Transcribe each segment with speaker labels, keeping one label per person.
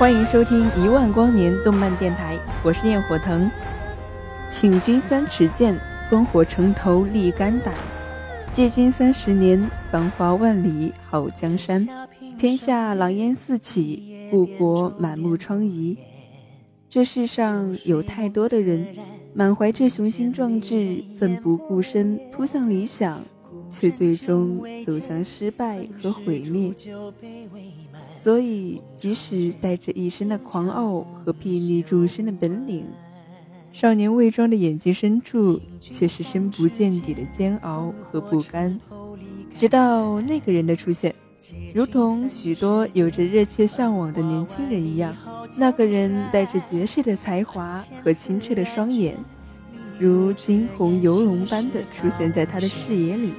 Speaker 1: 欢迎收听一万光年动漫电台，我是焰火藤。请君三尺剑，烽火城头立肝胆。借君三十年，繁华万里好江山。天下狼烟四起，故国满目疮痍。这世上有太多的人，满怀着雄心壮志，奋不顾身扑向理想，却最终走向失败和毁灭。所以，即使带着一身的狂傲和睥睨众生的本领，少年魏庄的眼睛深处却是深不见底的煎熬和不甘。直到那个人的出现，如同许多有着热切向往的年轻人一样，那个人带着绝世的才华和清澈的双眼，如惊鸿游龙般的出现在他的视野里。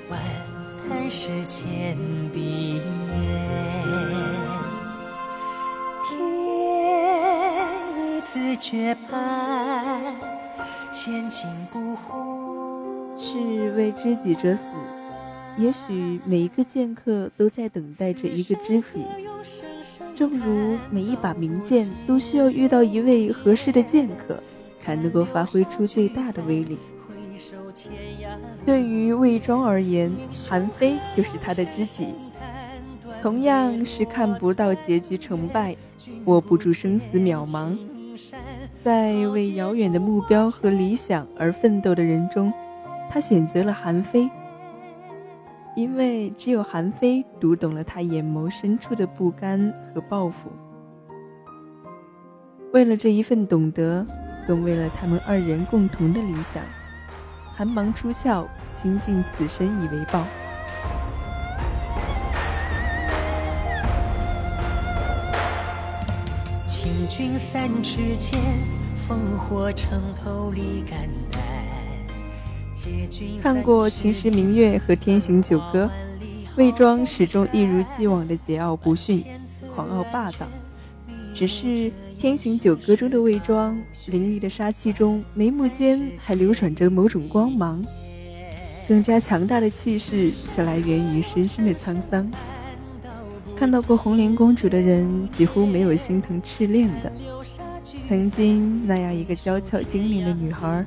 Speaker 1: 是为知己者死，也许每一个剑客都在等待着一个知己，正如每一把名剑都需要遇到一位合适的剑客，才能够发挥出最大的威力。对于魏庄而言，韩非就是他的知己，同样是看不到结局成败，握不住生死渺茫。在为遥远的目标和理想而奋斗的人中，他选择了韩非，因为只有韩非读懂了他眼眸深处的不甘和抱负。为了这一份懂得，更为了他们二人共同的理想，寒芒出鞘，倾尽此生以为报。三尺剑，烽火城头立肝胆。看过《秦时明月》和《天行九歌》，魏庄始终一如既往的桀骜不驯、狂傲霸道。只是《天行九歌》中的魏庄，凌厉的杀气中，眉目间还流转着某种光芒，更加强大的气势却来源于深深的沧桑。看到过红莲公主的人，几乎没有心疼赤练的。曾经那样一个娇俏精灵的女孩，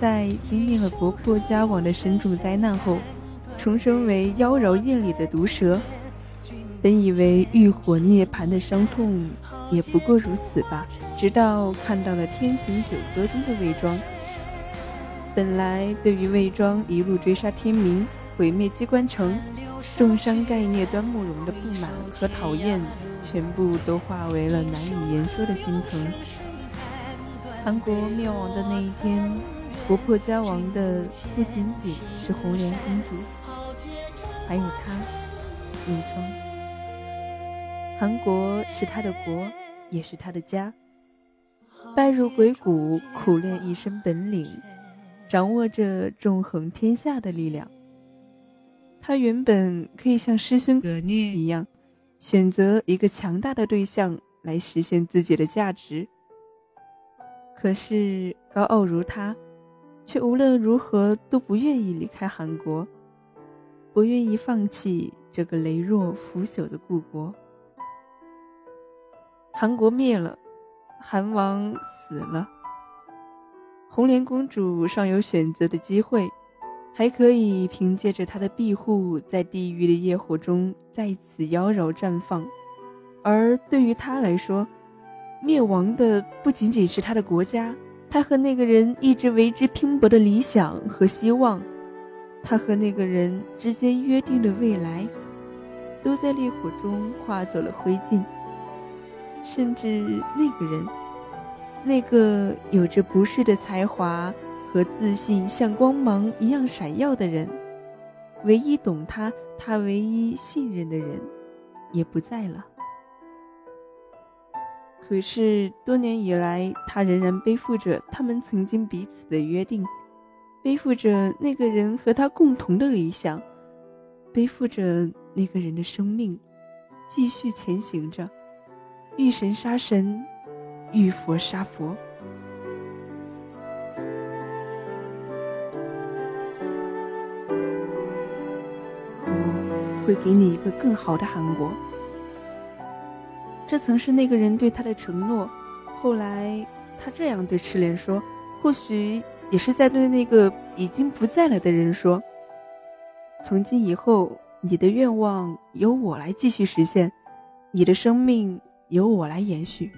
Speaker 1: 在经历了国破家亡的深重灾难后，重生为妖娆艳丽的毒蛇。本以为浴火涅槃的伤痛也不过如此吧，直到看到了《天行九歌》中的魏庄。本来对于魏庄一路追杀天明，毁灭机关城。重伤盖聂端木龙的不满和讨厌，全部都化为了难以言说的心疼。韩国灭亡的那一天，国破家亡的不仅仅是红莲公主，还有他，魏庄。韩国是他的国，也是他的家。拜入鬼谷，苦练一身本领，掌握着纵横天下的力量。他原本可以像师兄葛聂一样，选择一个强大的对象来实现自己的价值。可是高傲如他，却无论如何都不愿意离开韩国，不愿意放弃这个羸弱腐朽的故国。韩国灭了，韩王死了，红莲公主尚有选择的机会，还可以凭借着他的庇护，在地狱的业火中再次妖娆绽放。而对于他来说，灭亡的不仅仅是他的国家，他和那个人一直为之拼搏的理想和希望，他和那个人之间约定的未来，都在烈火中化作了灰烬。甚至那个人，那个有着不世的才华和自信，像光芒一样闪耀的人，唯一懂他、他唯一信任的人，也不在了。可是多年以来，他仍然背负着他们曾经彼此的约定，背负着那个人和他共同的理想，背负着那个人的生命，继续前行着。遇神杀神，遇佛杀佛。会给你一个更好的韩国。这曾是那个人对他的承诺。后来，他这样对赤莲说，或许也是在对那个已经不在了的人说：“从今以后，你的愿望由我来继续实现，你的生命。”由我来延续。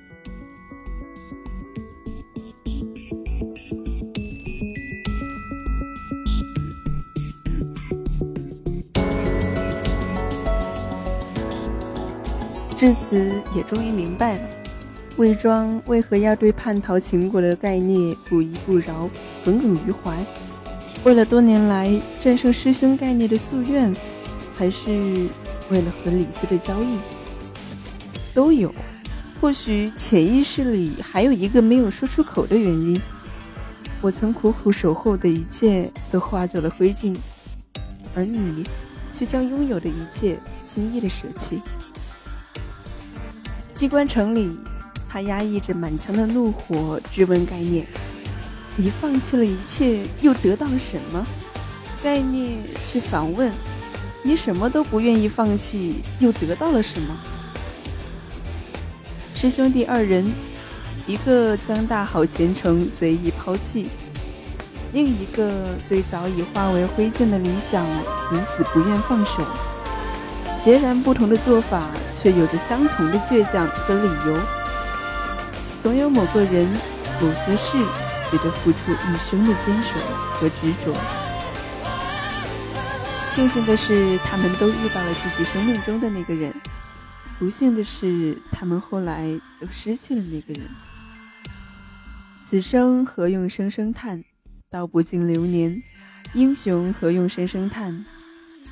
Speaker 1: 至此，也终于明白了，魏庄为何要对叛逃秦国的概念不依不饶、耿耿于怀。为了多年来战胜师兄概念的夙愿，还是为了和李斯的交易？都有，或许潜意识里还有一个没有说出口的原因。我曾苦苦守候的一切都化作了灰烬，而你却将拥有的一切轻易的舍弃。机关城里，他压抑着满腔的怒火，质问概念：“你放弃了一切，又得到了什么？”概念却反问：“你什么都不愿意放弃，又得到了什么？”师兄弟二人，一个将大好前程随意抛弃，另一个对早已化为灰烬的理想死死不愿放手。截然不同的做法，却有着相同的倔强和理由。总有某个人、某些事，值得付出一生的坚守和执着。庆幸的是，他们都遇到了自己生命中的那个人。不幸的是，他们后来都失去了那个人。此生何用声声叹，道不尽流年；英雄何用声声叹，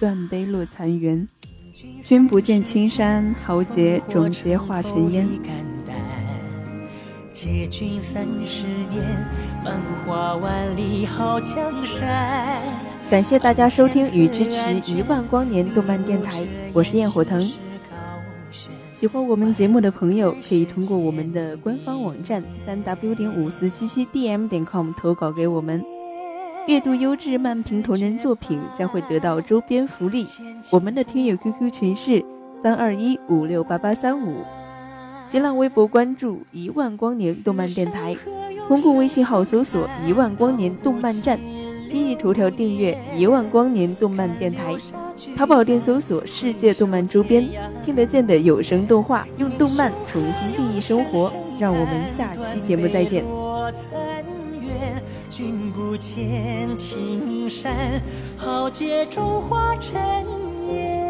Speaker 1: 断碑落残垣。君不见青山，豪杰终皆化尘烟。借君三十年，繁华万里好江山。感谢大家收听与支持一万光年动漫电台，我是焰火腾。喜欢我们节目的朋友，可以通过我们的官方网站三 w 点五四七七 dm 点 com 投稿给我们。阅读优质漫评同人作品将会得到周边福利。我们的听友 QQ 群是三二一五六八八三五。新浪微博关注一万光年动漫电台，公共微信号搜索一万光年动漫站。今日头条订阅一万光年动漫电台，淘宝店搜索世界动漫周边，听得见的有声动画，用动漫重新定义生活。让我们下期节目再见。君不见青山，豪杰中化尘烟。